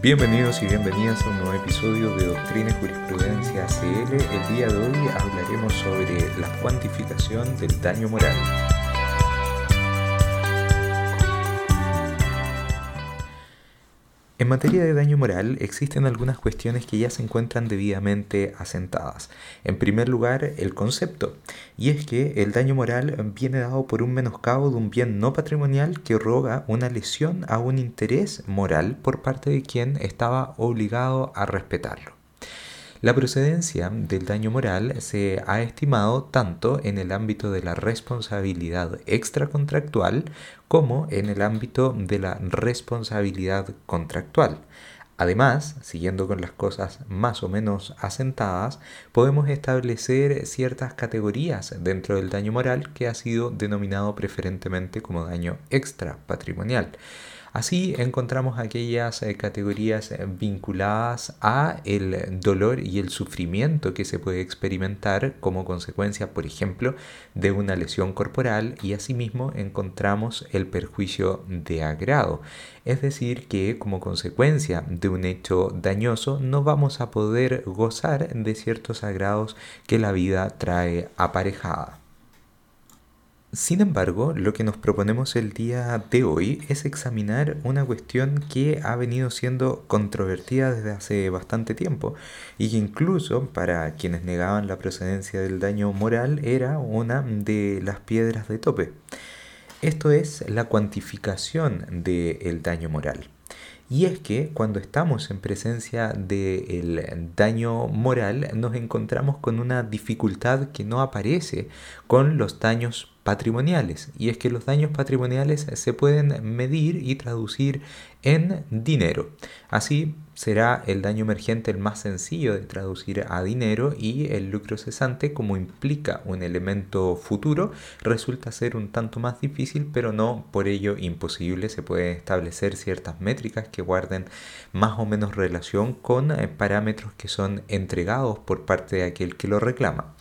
Bienvenidos y bienvenidas a un nuevo episodio de Doctrina y Jurisprudencia ACL. El día de hoy hablaremos sobre la cuantificación del daño moral. En materia de daño moral existen algunas cuestiones que ya se encuentran debidamente asentadas. En primer lugar, el concepto, y es que el daño moral viene dado por un menoscabo de un bien no patrimonial que roga una lesión a un interés moral por parte de quien estaba obligado a respetarlo. La procedencia del daño moral se ha estimado tanto en el ámbito de la responsabilidad extracontractual como en el ámbito de la responsabilidad contractual. Además, siguiendo con las cosas más o menos asentadas, podemos establecer ciertas categorías dentro del daño moral que ha sido denominado preferentemente como daño extrapatrimonial. Así encontramos aquellas eh, categorías eh, vinculadas a el dolor y el sufrimiento que se puede experimentar como consecuencia, por ejemplo, de una lesión corporal y asimismo encontramos el perjuicio de agrado. Es decir, que como consecuencia de un hecho dañoso no vamos a poder gozar de ciertos agrados que la vida trae aparejada. Sin embargo, lo que nos proponemos el día de hoy es examinar una cuestión que ha venido siendo controvertida desde hace bastante tiempo y que incluso para quienes negaban la procedencia del daño moral era una de las piedras de tope. Esto es la cuantificación del daño moral. Y es que cuando estamos en presencia del daño moral nos encontramos con una dificultad que no aparece con los daños patrimoniales. Y es que los daños patrimoniales se pueden medir y traducir en dinero. Así será el daño emergente el más sencillo de traducir a dinero y el lucro cesante como implica un elemento futuro resulta ser un tanto más difícil pero no por ello imposible. Se pueden establecer ciertas métricas que guarden más o menos relación con eh, parámetros que son entregados por parte de aquel que lo reclama.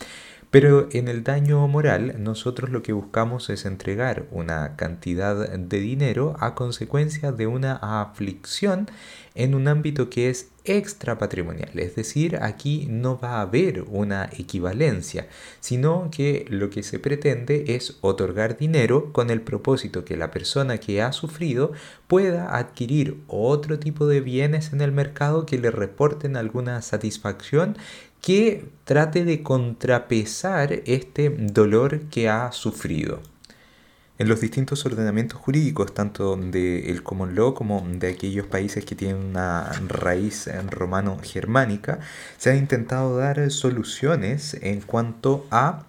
Pero en el daño moral nosotros lo que buscamos es entregar una cantidad de dinero a consecuencia de una aflicción en un ámbito que es extra patrimonial. Es decir, aquí no va a haber una equivalencia, sino que lo que se pretende es otorgar dinero con el propósito que la persona que ha sufrido pueda adquirir otro tipo de bienes en el mercado que le reporten alguna satisfacción que trate de contrapesar este dolor que ha sufrido. En los distintos ordenamientos jurídicos, tanto del common law como de aquellos países que tienen una raíz romano-germánica, se han intentado dar soluciones en cuanto a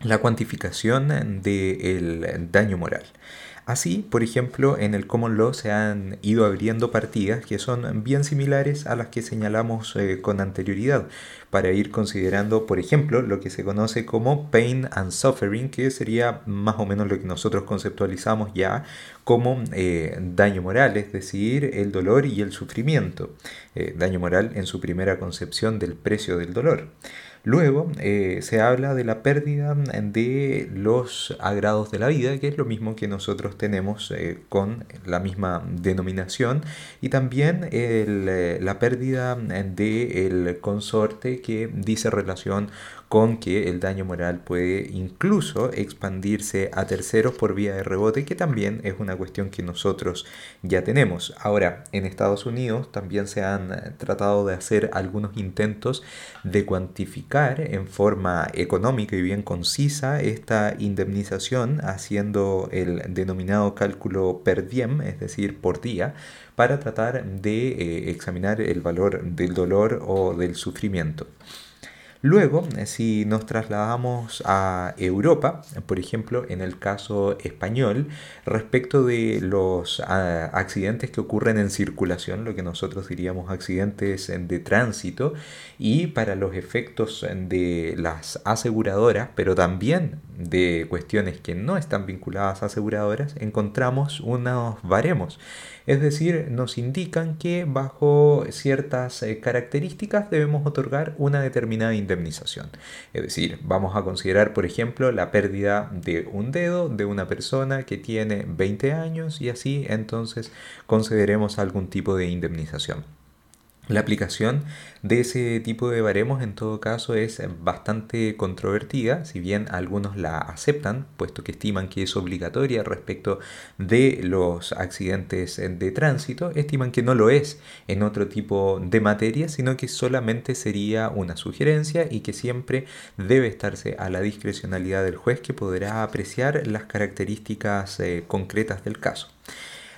la cuantificación del daño moral. Así, por ejemplo, en el Common Law se han ido abriendo partidas que son bien similares a las que señalamos eh, con anterioridad, para ir considerando, por ejemplo, lo que se conoce como pain and suffering, que sería más o menos lo que nosotros conceptualizamos ya como eh, daño moral, es decir, el dolor y el sufrimiento. Eh, daño moral en su primera concepción del precio del dolor. Luego eh, se habla de la pérdida de los agrados de la vida, que es lo mismo que nosotros tenemos eh, con la misma denominación, y también eh, la pérdida del consorte que dice relación con que el daño moral puede incluso expandirse a terceros por vía de rebote, que también es una cuestión que nosotros ya tenemos. Ahora, en Estados Unidos también se han eh, tratado de hacer algunos intentos de cuantificar en forma económica y bien concisa esta indemnización haciendo el denominado cálculo per diem, es decir, por día, para tratar de eh, examinar el valor del dolor o del sufrimiento. Luego, eh, si nos trasladamos a Europa, por ejemplo, en el caso español, respecto de los ah, accidentes que ocurren en circulación, lo que nosotros diríamos accidentes de tránsito, y para los efectos de las aseguradoras, pero también de cuestiones que no están vinculadas a aseguradoras, encontramos unos baremos. Es decir, nos indican que bajo ciertas eh, características debemos otorgar una determinada indemnización. Es decir, vamos a considerar, por ejemplo, la pérdida de un dedo de una persona que tiene 20 años y así entonces concederemos algún tipo de indemnización. La aplicación de ese tipo de baremos en todo caso es bastante controvertida, si bien algunos la aceptan, puesto que estiman que es obligatoria respecto de los accidentes de tránsito, estiman que no lo es en otro tipo de materia, sino que solamente sería una sugerencia y que siempre debe estarse a la discrecionalidad del juez que podrá apreciar las características eh, concretas del caso.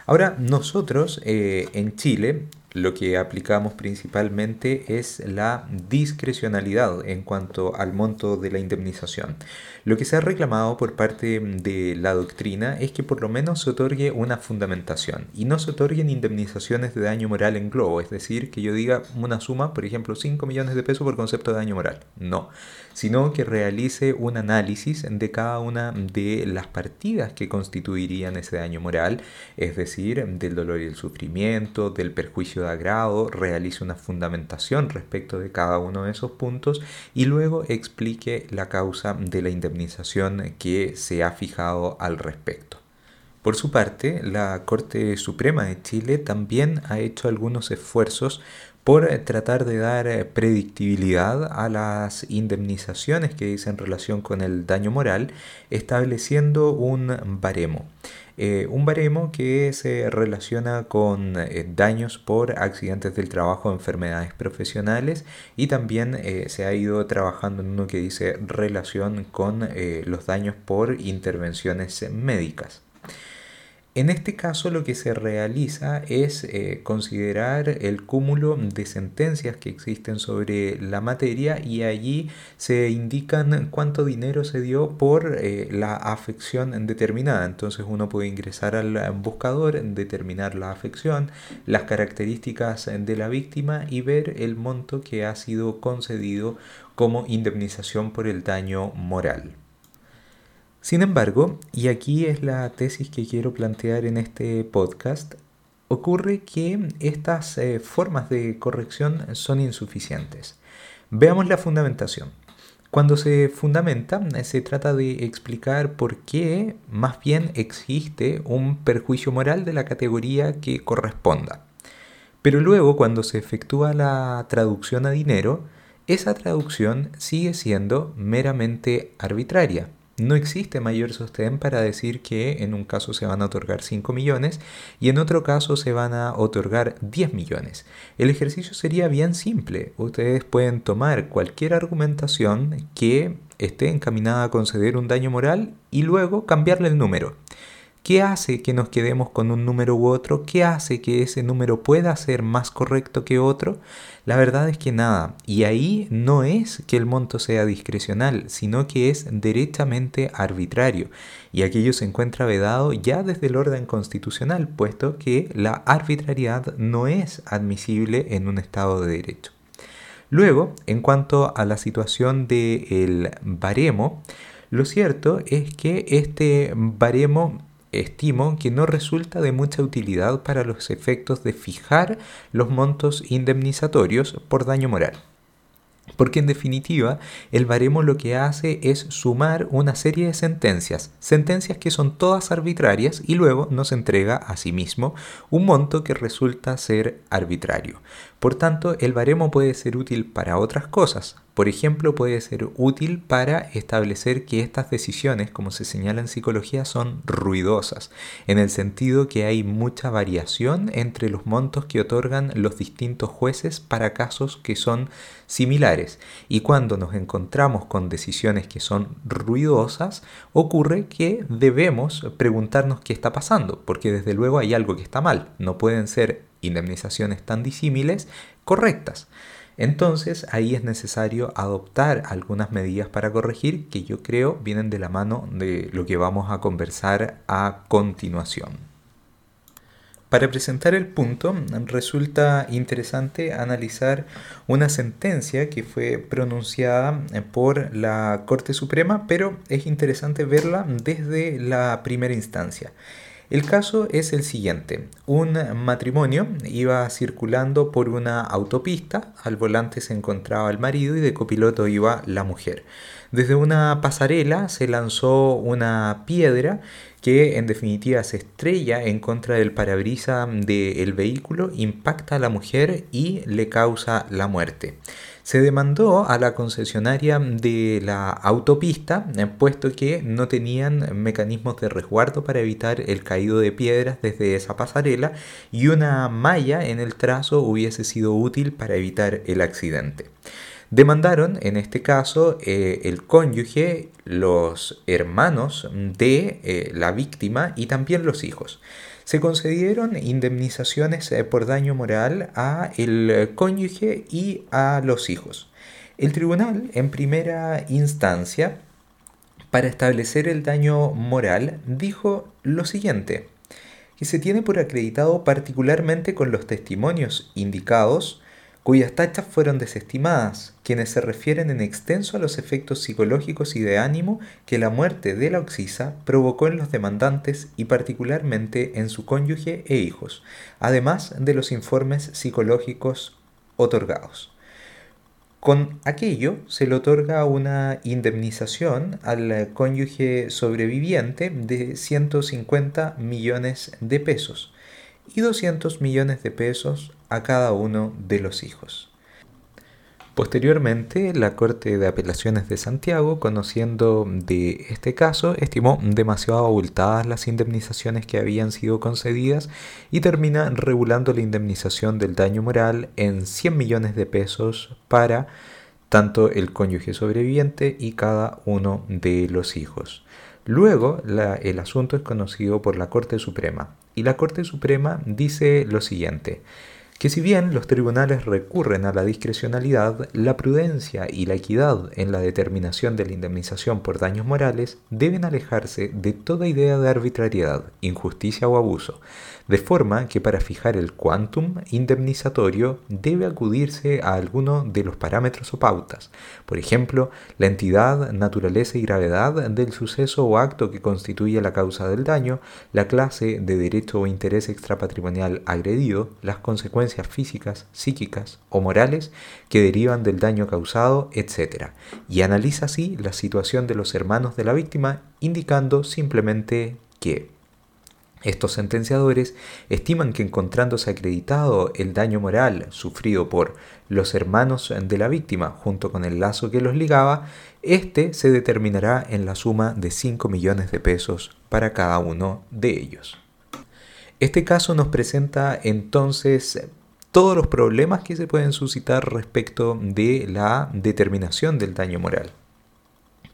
Ahora, nosotros eh, en Chile lo que aplicamos principalmente es la discrecionalidad en cuanto al monto de la indemnización. Lo que se ha reclamado por parte de la doctrina es que por lo menos se otorgue una fundamentación y no se otorguen indemnizaciones de daño moral en globo, es decir, que yo diga una suma, por ejemplo, 5 millones de pesos por concepto de daño moral. No, sino que realice un análisis de cada una de las partidas que constituirían ese daño moral, es decir, del dolor y el sufrimiento, del perjuicio de agrado, realice una fundamentación respecto de cada uno de esos puntos y luego explique la causa de la indemnización que se ha fijado al respecto. Por su parte, la Corte Suprema de Chile también ha hecho algunos esfuerzos por tratar de dar predictibilidad a las indemnizaciones que dicen relación con el daño moral, estableciendo un baremo. Eh, un baremo que se relaciona con eh, daños por accidentes del trabajo, enfermedades profesionales y también eh, se ha ido trabajando en uno que dice relación con los daños por intervenciones médicas. En este caso lo que se realiza es eh, considerar el cúmulo de sentencias que existen sobre la materia y allí se indican cuánto dinero se dio por eh, la afección determinada. Entonces uno puede ingresar al buscador, determinar la afección, las características de la víctima y ver el monto que ha sido concedido como indemnización por el daño moral. Sin embargo, y aquí es la tesis que quiero plantear en este podcast, ocurre que estas eh, formas de corrección son insuficientes. Veamos la fundamentación. Cuando se fundamenta, se trata de explicar por qué más bien existe un perjuicio moral de la categoría que corresponda. Pero luego, cuando se efectúa la traducción a dinero, esa traducción sigue siendo meramente arbitraria. No existe mayor sostén para decir que en un caso se van a otorgar 5 millones y en otro caso se van a otorgar 10 millones. El ejercicio sería bien simple. Ustedes pueden tomar cualquier argumentación que esté encaminada a conceder un daño moral y luego cambiarle el número. ¿Qué hace que nos quedemos con un número u otro? ¿Qué hace que ese número pueda ser más correcto que otro? La verdad es que nada. Y ahí no es que el monto sea discrecional, sino que es derechamente arbitrario. Y aquello se encuentra vedado ya desde el orden constitucional, puesto que la arbitrariedad no es admisible en un Estado de Derecho. Luego, en cuanto a la situación del baremo, lo cierto es que este baremo estimo que no resulta de mucha utilidad para los efectos de fijar los montos indemnizatorios por daño moral. Porque en definitiva, el baremo lo que hace es sumar una serie de sentencias, sentencias que son todas arbitrarias y luego nos entrega a sí mismo un monto que resulta ser arbitrario. Por tanto, el baremo puede ser útil para otras cosas. Por ejemplo, puede ser útil para establecer que estas decisiones, como se señala en psicología, son ruidosas, en el sentido que hay mucha variación entre los montos que otorgan los distintos jueces para casos que son similares. Y cuando nos encontramos con decisiones que son ruidosas, ocurre que debemos preguntarnos qué está pasando, porque desde luego hay algo que está mal. No pueden ser indemnizaciones tan disímiles correctas. Entonces ahí es necesario adoptar algunas medidas para corregir que yo creo vienen de la mano de lo que vamos a conversar a continuación. Para presentar el punto, resulta interesante analizar una sentencia que fue pronunciada por la Corte Suprema, pero es interesante verla desde la primera instancia. El caso es el siguiente. Un matrimonio iba circulando por una autopista, al volante se encontraba el marido y de copiloto iba la mujer. Desde una pasarela se lanzó una piedra que en definitiva se estrella en contra del parabrisa del vehículo, impacta a la mujer y le causa la muerte. Se demandó a la concesionaria de la autopista, eh, puesto que no tenían mecanismos de resguardo para evitar el caído de piedras desde esa pasarela y una malla en el trazo hubiese sido útil para evitar el accidente. Demandaron, en este caso, eh, el cónyuge, los hermanos de eh, la víctima y también los hijos. Se concedieron indemnizaciones eh, por daño moral a el cónyuge y a los hijos. El tribunal, en primera instancia, para establecer el daño moral, dijo lo siguiente, que se tiene por acreditado particularmente con los testimonios indicados cuyas tachas fueron desestimadas, quienes se refieren en extenso a los efectos psicológicos y de ánimo que la muerte de la oxisa provocó en los demandantes y particularmente en su cónyuge e hijos, además de los informes psicológicos otorgados. Con aquello se le otorga una indemnización al cónyuge sobreviviente de 150 millones de pesos y 200 millones de pesos a cada uno de los hijos. Posteriormente, la Corte de Apelaciones de Santiago, conociendo de este caso, estimó demasiado abultadas las indemnizaciones que habían sido concedidas y termina regulando la indemnización del daño moral en 100 millones de pesos para tanto el cónyuge sobreviviente y cada uno de los hijos. Luego, el asunto es conocido por la Corte Suprema. Y la Corte Suprema dice lo siguiente. Que si bien los tribunales recurren a la discrecionalidad, la prudencia y la equidad en la determinación de la indemnización por daños morales deben alejarse de toda idea de arbitrariedad, injusticia o abuso, de forma que para fijar el quantum indemnizatorio debe acudirse a alguno de los parámetros o pautas, por ejemplo, la entidad, naturaleza y gravedad del suceso o acto que constituye la causa del daño, la clase de derecho o interés extrapatrimonial agredido, las consecuencias físicas, psíquicas o morales que derivan del daño causado, etc. Y analiza así la situación de los hermanos de la víctima, indicando simplemente que estos sentenciadores estiman que encontrándose acreditado el daño moral sufrido por los hermanos de la víctima junto con el lazo que los ligaba, este se determinará en la suma de 5 millones de pesos para cada uno de ellos. Este caso nos presenta entonces todos los problemas que se pueden suscitar respecto de la determinación del daño moral.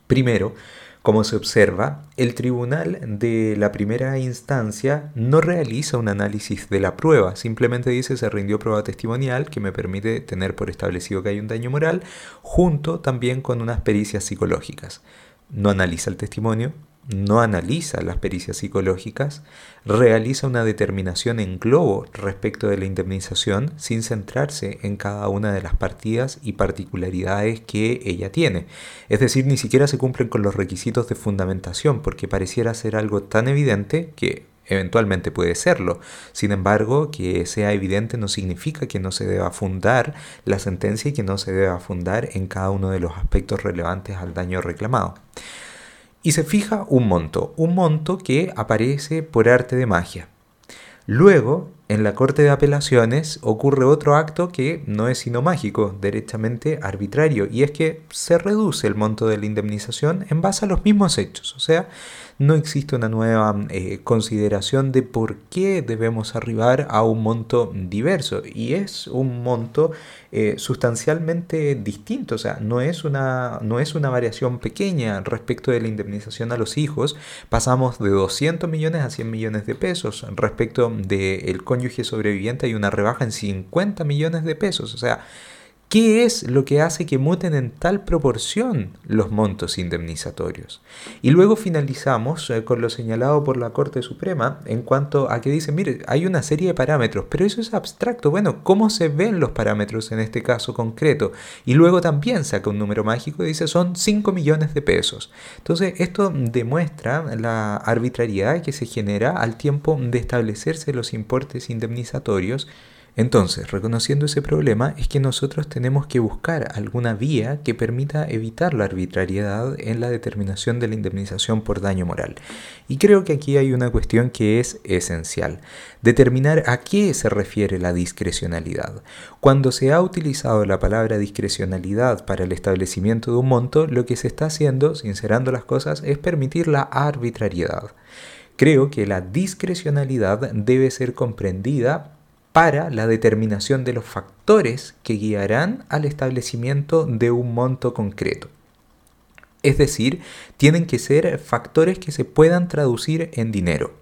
Primero, como se observa, el tribunal de la primera instancia no realiza un análisis de la prueba, simplemente dice se rindió prueba testimonial que me permite tener por establecido que hay un daño moral, junto también con unas pericias psicológicas. No analiza el testimonio, no analiza las pericias psicológicas, realiza una determinación en globo respecto de la indemnización sin centrarse en cada una de las partidas y particularidades que ella tiene. Es decir, ni siquiera se cumplen con los requisitos de fundamentación porque pareciera ser algo tan evidente que eventualmente puede serlo. Sin embargo, que sea evidente no significa que no se deba fundar la sentencia y que no se deba fundar en cada uno de los aspectos relevantes al daño reclamado y se fija un monto, un monto que aparece por arte de magia. Luego, en la Corte de Apelaciones ocurre otro acto que no es sino mágico, derechamente arbitrario, y es que se reduce el monto de la indemnización en base a los mismos hechos, o sea, no existe una nueva eh, consideración de por qué debemos arribar a un monto diverso. Y es un monto eh, sustancialmente distinto, o sea, no es, una, no es una variación pequeña respecto de la indemnización a los hijos, pasamos de 200 millones a 100 millones de pesos, respecto del cónyuge sobreviviente hay una rebaja en 50 millones de pesos, o sea, ¿Qué es lo que hace que muten en tal proporción los montos indemnizatorios? Y luego finalizamos eh, con lo señalado por la Corte Suprema en cuanto a que dice, mire, hay una serie de parámetros, pero eso es abstracto. Bueno, ¿cómo se ven los parámetros en este caso concreto? Y luego también saca un número mágico y dice, son 5 millones de pesos. Entonces, esto demuestra la arbitrariedad que se genera al tiempo de establecerse los importes indemnizatorios entonces, reconociendo ese problema, es que nosotros tenemos que buscar alguna vía que permita evitar la arbitrariedad en la determinación de la indemnización por daño moral. Y creo que aquí hay una cuestión que es esencial, determinar a qué se refiere la discrecionalidad. Cuando se ha utilizado la palabra discrecionalidad para el establecimiento de un monto, lo que se está haciendo, sincerando las cosas, es permitir la arbitrariedad. Creo que la discrecionalidad debe ser comprendida para la determinación de los factores que guiarán al establecimiento de un monto concreto. Es decir, tienen que ser factores que se puedan traducir en dinero.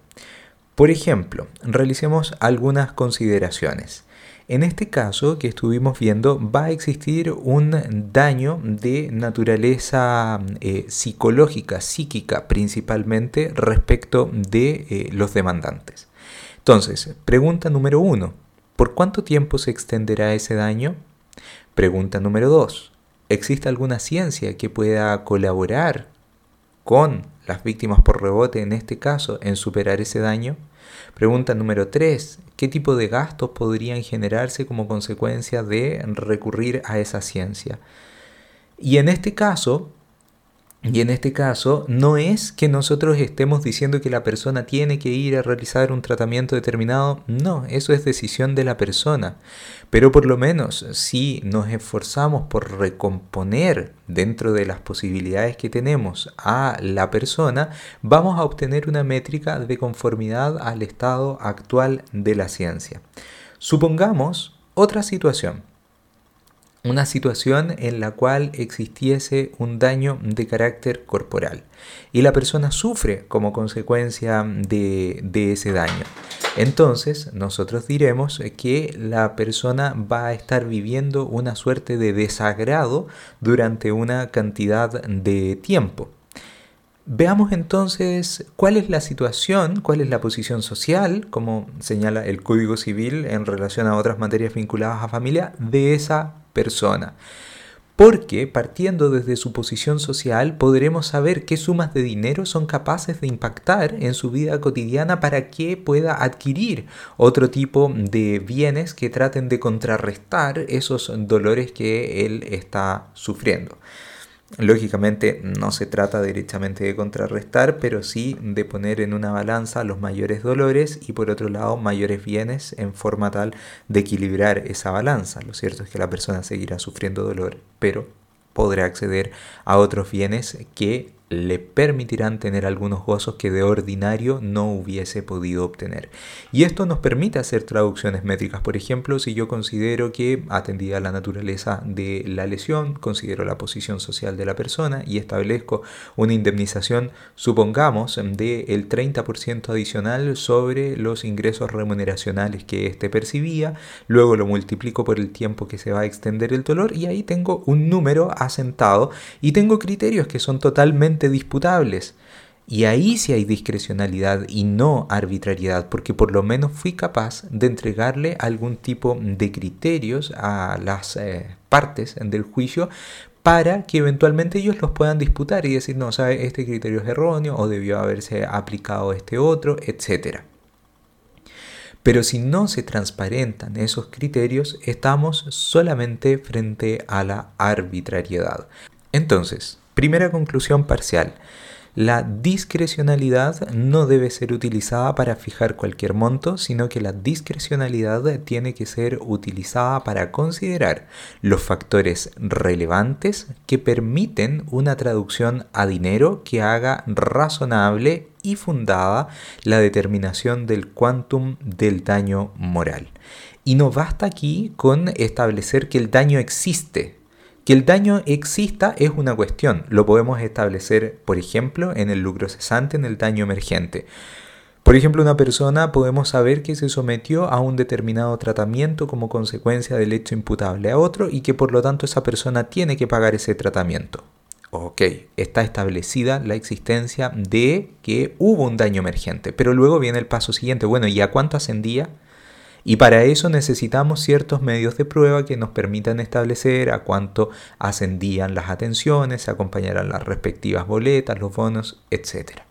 Por ejemplo, realicemos algunas consideraciones. En este caso que estuvimos viendo va a existir un daño de naturaleza eh, psicológica, psíquica principalmente respecto de eh, los demandantes. Entonces, pregunta número uno, ¿por cuánto tiempo se extenderá ese daño? Pregunta número dos, ¿existe alguna ciencia que pueda colaborar con las víctimas por rebote en este caso en superar ese daño? Pregunta número tres, ¿qué tipo de gastos podrían generarse como consecuencia de recurrir a esa ciencia? Y en este caso, y en este caso, no es que nosotros estemos diciendo que la persona tiene que ir a realizar un tratamiento determinado, no, eso es decisión de la persona. Pero por lo menos si nos esforzamos por recomponer dentro de las posibilidades que tenemos a la persona, vamos a obtener una métrica de conformidad al estado actual de la ciencia. Supongamos otra situación una situación en la cual existiese un daño de carácter corporal y la persona sufre como consecuencia de, ese daño. Entonces nosotros diremos que la persona va a estar viviendo una suerte de desagrado durante una cantidad de tiempo. Veamos entonces cuál es la situación, cuál es la posición social, como señala el Código Civil en relación a otras materias vinculadas a familia, de esa persona. Porque partiendo desde su posición social podremos saber qué sumas de dinero son capaces de impactar en su vida cotidiana para que pueda adquirir otro tipo de bienes que traten de contrarrestar esos dolores que él está sufriendo. Lógicamente no se trata directamente de contrarrestar, pero sí de poner en una balanza los mayores dolores y por otro lado mayores bienes en forma tal de equilibrar esa balanza. Lo cierto es que la persona seguirá sufriendo dolor, pero podrá acceder a otros bienes que le permitirán tener algunos gozos que de ordinario no hubiese podido obtener. Y esto nos permite hacer traducciones métricas. Por ejemplo, si yo considero que, atendida la naturaleza de la lesión, considero la posición social de la persona y establezco una indemnización, supongamos, del 30% adicional sobre los ingresos remuneracionales que éste percibía, luego lo multiplico por el tiempo que se va a extender el dolor y ahí tengo un número asentado y tengo criterios que son totalmente disputables. Y ahí sí hay discrecionalidad y no arbitrariedad, porque por lo menos fui capaz de entregarle algún tipo de criterios a las eh, partes del juicio para que eventualmente ellos los puedan disputar y decir, no, sabe, este criterio es erróneo o debió haberse aplicado este otro, etc. Pero si no se transparentan esos criterios, estamos solamente frente a la arbitrariedad. Entonces, Primera conclusión parcial. La discrecionalidad no debe ser utilizada para fijar cualquier monto, sino que la discrecionalidad tiene que ser utilizada para considerar los factores relevantes que permiten una traducción a dinero que haga razonable y fundada la determinación del quantum del daño moral. Y no basta aquí con establecer que el daño existe, que el daño exista es una cuestión, lo podemos establecer, por ejemplo, en el lucro cesante, en el daño emergente. Por ejemplo, una persona podemos saber que se sometió a un determinado tratamiento como consecuencia del hecho imputable a otro y que por lo tanto esa persona tiene que pagar ese tratamiento. Ok, está establecida la existencia de que hubo un daño emergente, pero luego viene el paso siguiente. Bueno, ¿y a cuánto ascendía? Y para eso necesitamos ciertos medios de prueba que nos permitan establecer a cuánto ascendían las atenciones, se acompañarán las respectivas boletas, los bonos, etc.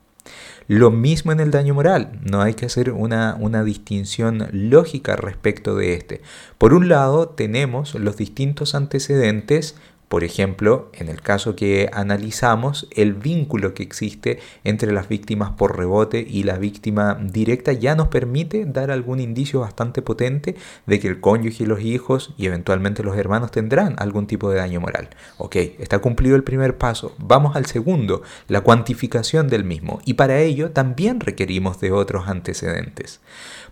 Lo mismo en el daño moral, no hay que hacer una, una, distinción lógica respecto de este. Por un lado tenemos los distintos antecedentes por ejemplo, en el caso que analizamos, el vínculo que existe entre las víctimas por rebote y la víctima directa ya nos permite dar algún indicio bastante potente de que el cónyuge y los hijos y eventualmente los hermanos tendrán algún tipo de daño moral. Ok, está cumplido el primer paso. Vamos al segundo, la cuantificación del mismo. Y para ello también requerimos de otros antecedentes.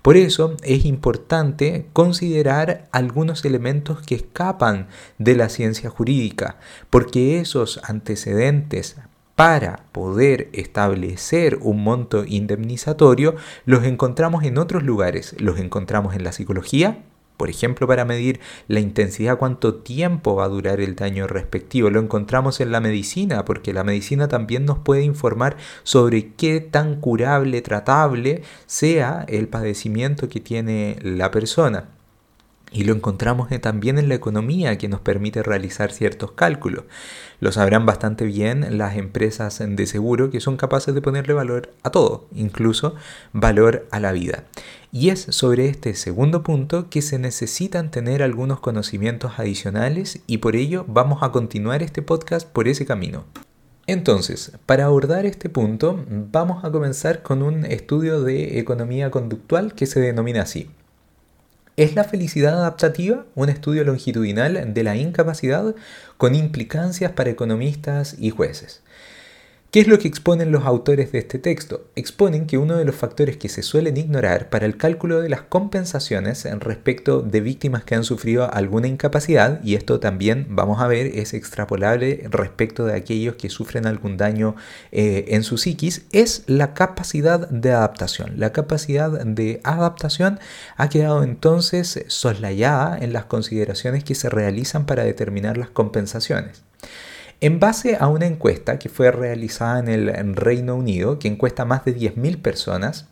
Por eso es importante considerar algunos elementos que escapan de la ciencia jurídica, porque esos antecedentes para poder establecer un monto indemnizatorio los encontramos en otros lugares, los encontramos en la psicología, por ejemplo, para medir la intensidad, cuánto tiempo va a durar el daño respectivo. Lo encontramos en la medicina, porque la medicina también nos puede informar sobre qué tan curable, tratable sea el padecimiento que tiene la persona. Y lo encontramos también en la economía que nos permite realizar ciertos cálculos. Lo sabrán bastante bien las empresas de seguro que son capaces de ponerle valor a todo, incluso valor a la vida. Y es sobre este segundo punto que se necesitan tener algunos conocimientos adicionales y por ello vamos a continuar este podcast por ese camino. Entonces, para abordar este punto, vamos a comenzar con un estudio de economía conductual que se denomina así, ¿Es la felicidad adaptativa un estudio longitudinal de la incapacidad con implicancias para economistas y jueces? ¿Qué es lo que exponen los autores de este texto? Exponen que uno de los factores que se suelen ignorar para el cálculo de las compensaciones en respecto de víctimas que han sufrido alguna incapacidad, y esto también vamos a ver es extrapolable respecto de aquellos que sufren algún daño eh, en su psiquis, es la capacidad de adaptación. La capacidad de adaptación ha quedado entonces soslayada en las consideraciones que se realizan para determinar las compensaciones. En base a una encuesta que fue realizada en el Reino Unido, que encuesta a más de 10.000 personas,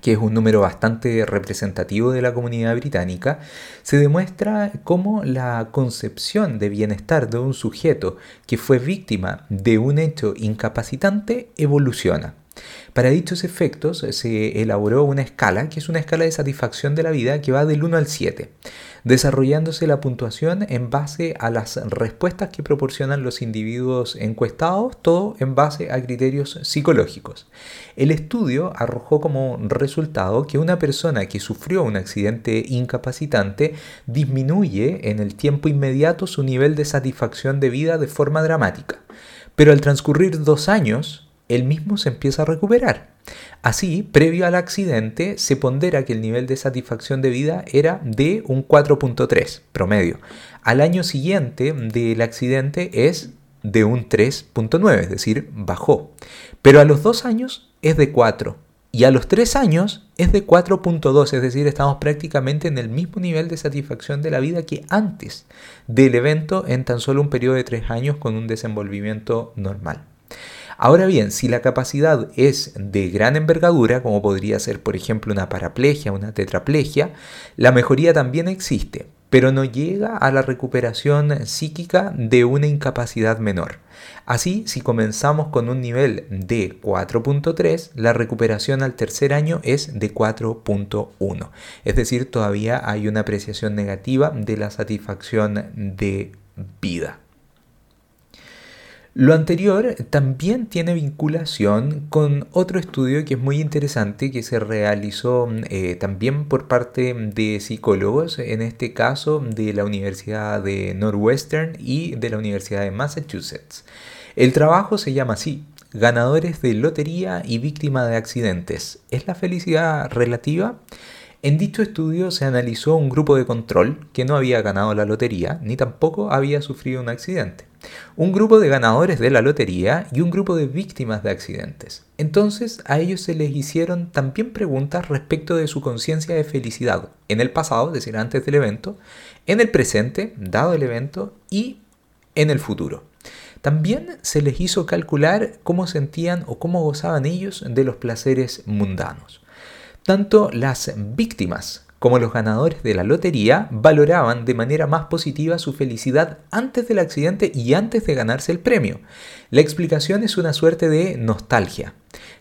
que es un número bastante representativo de la comunidad británica, se demuestra cómo la concepción de bienestar de un sujeto que fue víctima de un hecho incapacitante evoluciona. Para dichos efectos se elaboró una escala, que es una escala de satisfacción de la vida que va del 1 al 7 desarrollándose la puntuación en base a las respuestas que proporcionan los individuos encuestados, todo en base a criterios psicológicos. El estudio arrojó como resultado que una persona que sufrió un accidente incapacitante disminuye en el tiempo inmediato su nivel de satisfacción de vida de forma dramática. Pero al transcurrir dos años, el mismo se empieza a recuperar. Así, previo al accidente, se pondera que el nivel de satisfacción de vida era de un 4.3 promedio. Al año siguiente del accidente es de un 3.9, es decir, bajó. Pero a los dos años es de 4 y a los tres años es de 4.2, es decir, estamos prácticamente en el mismo nivel de satisfacción de la vida que antes del evento en tan solo un periodo de tres años con un desenvolvimiento normal. Ahora bien, si la capacidad es de gran envergadura, como podría ser por ejemplo una paraplegia, una tetraplegia, la mejoría también existe, pero no llega a la recuperación psíquica de una incapacidad menor. Así, si comenzamos con un nivel de 4.3, la recuperación al tercer año es de 4.1. Es decir, todavía hay una apreciación negativa de la satisfacción de vida. Lo anterior también tiene vinculación con otro estudio que es muy interesante que se realizó eh, también por parte de psicólogos, en este caso de la Universidad de Northwestern y de la Universidad de Massachusetts. El trabajo se llama así, Ganadores de Lotería y Víctima de Accidentes. ¿Es la felicidad relativa? En dicho estudio se analizó un grupo de control que no había ganado la lotería ni tampoco había sufrido un accidente. Un grupo de ganadores de la lotería y un grupo de víctimas de accidentes. Entonces a ellos se les hicieron también preguntas respecto de su conciencia de felicidad en el pasado, es decir, antes del evento, en el presente, dado el evento, y en el futuro. También se les hizo calcular cómo sentían o cómo gozaban ellos de los placeres mundanos. Tanto las víctimas como los ganadores de la lotería valoraban de manera más positiva su felicidad antes del accidente y antes de ganarse el premio. La explicación es una suerte de nostalgia.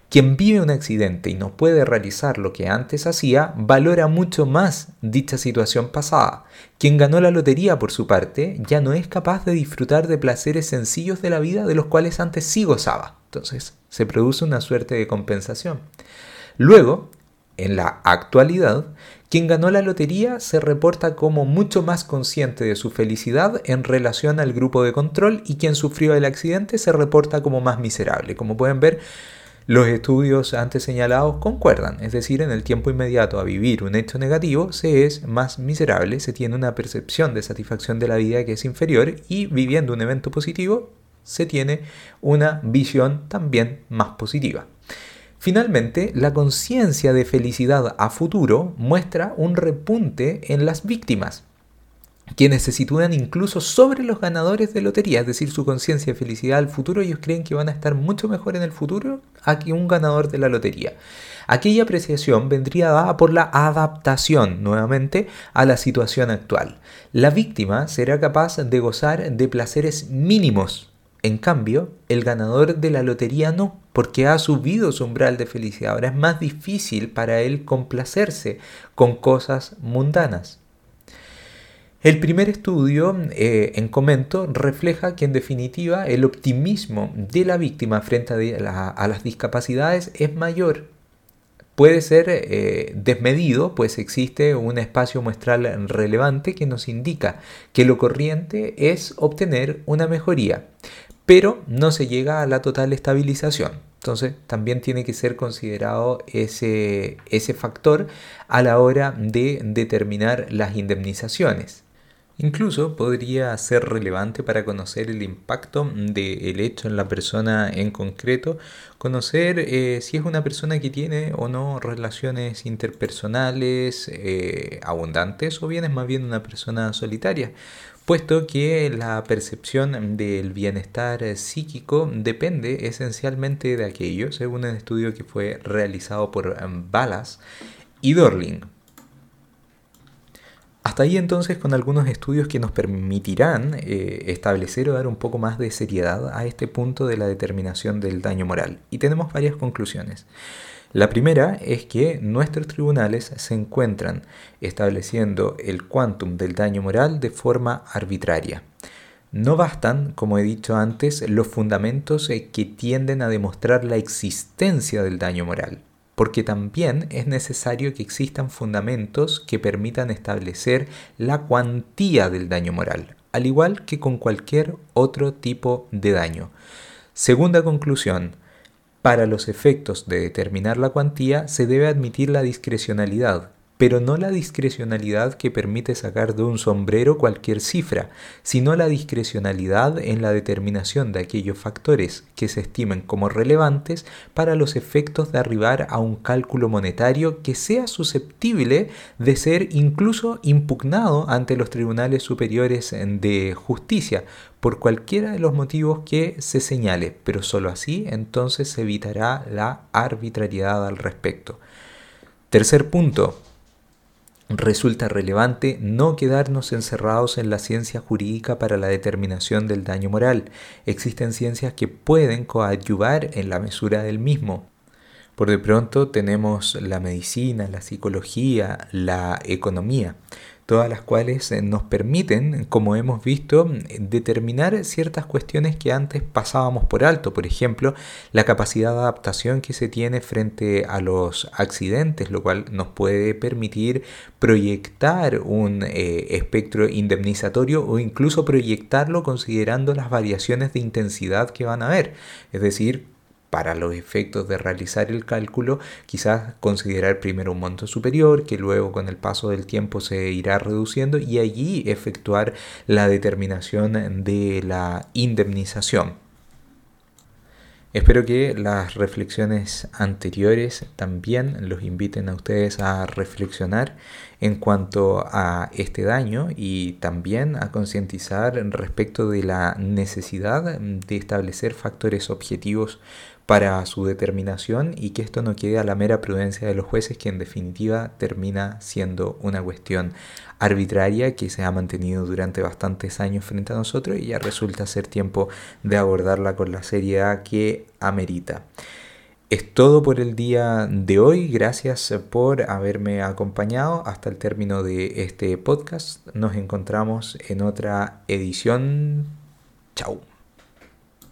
Quien vive un accidente y no puede realizar lo que antes hacía, valora mucho más dicha situación pasada. Quien ganó la lotería, por su parte, ya no es capaz de disfrutar de placeres sencillos de la vida de los cuales antes sí gozaba. Entonces, se produce una suerte de compensación. Luego, en la actualidad, quien ganó la lotería se reporta como mucho más consciente de su felicidad en relación al grupo de control y quien sufrió el accidente se reporta como más miserable. Como pueden ver, los estudios antes señalados concuerdan, es decir, en el tiempo inmediato a vivir un hecho negativo se es más miserable, se tiene una percepción de satisfacción de la vida que es inferior y viviendo un evento positivo se tiene una visión también más positiva. Finalmente, la conciencia de felicidad a futuro muestra un repunte en las víctimas, quienes se sitúan incluso sobre los ganadores de lotería, es decir, su conciencia de felicidad al futuro, ellos creen que van a estar mucho mejor en el futuro a que un ganador de la lotería. Aquella apreciación vendría dada por la adaptación nuevamente a la situación actual. La víctima será capaz de gozar de placeres mínimos. En cambio, el ganador de la lotería no porque ha subido su umbral de felicidad. Ahora es más difícil para él complacerse con cosas mundanas. El primer estudio eh, en comento refleja que en definitiva el optimismo de la víctima frente a, las discapacidades es mayor. Puede ser eh, desmedido, pues existe un espacio muestral relevante que nos indica que lo corriente es obtener una mejoría pero no se llega a la total estabilización. Entonces también tiene que ser considerado ese, ese factor a la hora de determinar las indemnizaciones. Incluso podría ser relevante para conocer el impacto del hecho en la persona en concreto, conocer eh, si es una persona que tiene o no relaciones interpersonales eh, abundantes o bien es más bien una persona solitaria puesto que la percepción del bienestar psíquico depende esencialmente de aquello, según un estudio que fue realizado por um, Balas y Dorling. Hasta ahí entonces con algunos estudios que nos permitirán eh, establecer o dar un poco más de seriedad a este punto de la determinación del daño moral. Y tenemos varias conclusiones. La primera es que nuestros tribunales se encuentran estableciendo el quantum del daño moral de forma arbitraria. No bastan, como he dicho antes, los fundamentos eh, que tienden a demostrar la existencia del daño moral, porque también es necesario que existan fundamentos que permitan establecer la cuantía del daño moral, al igual que con cualquier otro tipo de daño. Segunda conclusión, para los efectos de determinar la cuantía se debe admitir la discrecionalidad, pero no la discrecionalidad que permite sacar de un sombrero cualquier cifra, sino la discrecionalidad en la determinación de aquellos factores que se estimen como relevantes para los efectos de arribar a un cálculo monetario que sea susceptible de ser incluso impugnado ante los tribunales superiores de justicia por cualquiera de los motivos que se señale, pero sólo así entonces se evitará la arbitrariedad al respecto. Tercer punto, resulta relevante no quedarnos encerrados en la ciencia jurídica para la determinación del daño moral. Existen ciencias que pueden coadyuvar en la mesura del mismo. Por de pronto tenemos la medicina, la psicología, la economía todas las cuales eh, nos permiten, como hemos visto, determinar ciertas cuestiones que antes pasábamos por alto, por ejemplo, la capacidad de adaptación que se tiene frente a los accidentes, lo cual nos puede permitir proyectar un eh, espectro indemnizatorio o incluso proyectarlo considerando las variaciones de intensidad que van a haber, es decir, para los efectos de realizar el cálculo, quizás considerar primero un monto superior, que luego con el paso del tiempo se irá reduciendo y allí efectuar la determinación de la indemnización. Espero que las reflexiones anteriores también los inviten a ustedes a reflexionar en cuanto a este daño y también a concientizar respecto de la necesidad de establecer factores objetivos para su determinación y que esto no quede a la mera prudencia de los jueces, que en definitiva termina siendo una cuestión arbitraria que se ha mantenido durante bastantes años frente a nosotros y ya resulta ser tiempo de abordarla con la seriedad que amerita. Es todo por el día de hoy. Gracias por haberme acompañado hasta el término de este podcast. Nos encontramos en otra edición. Chao.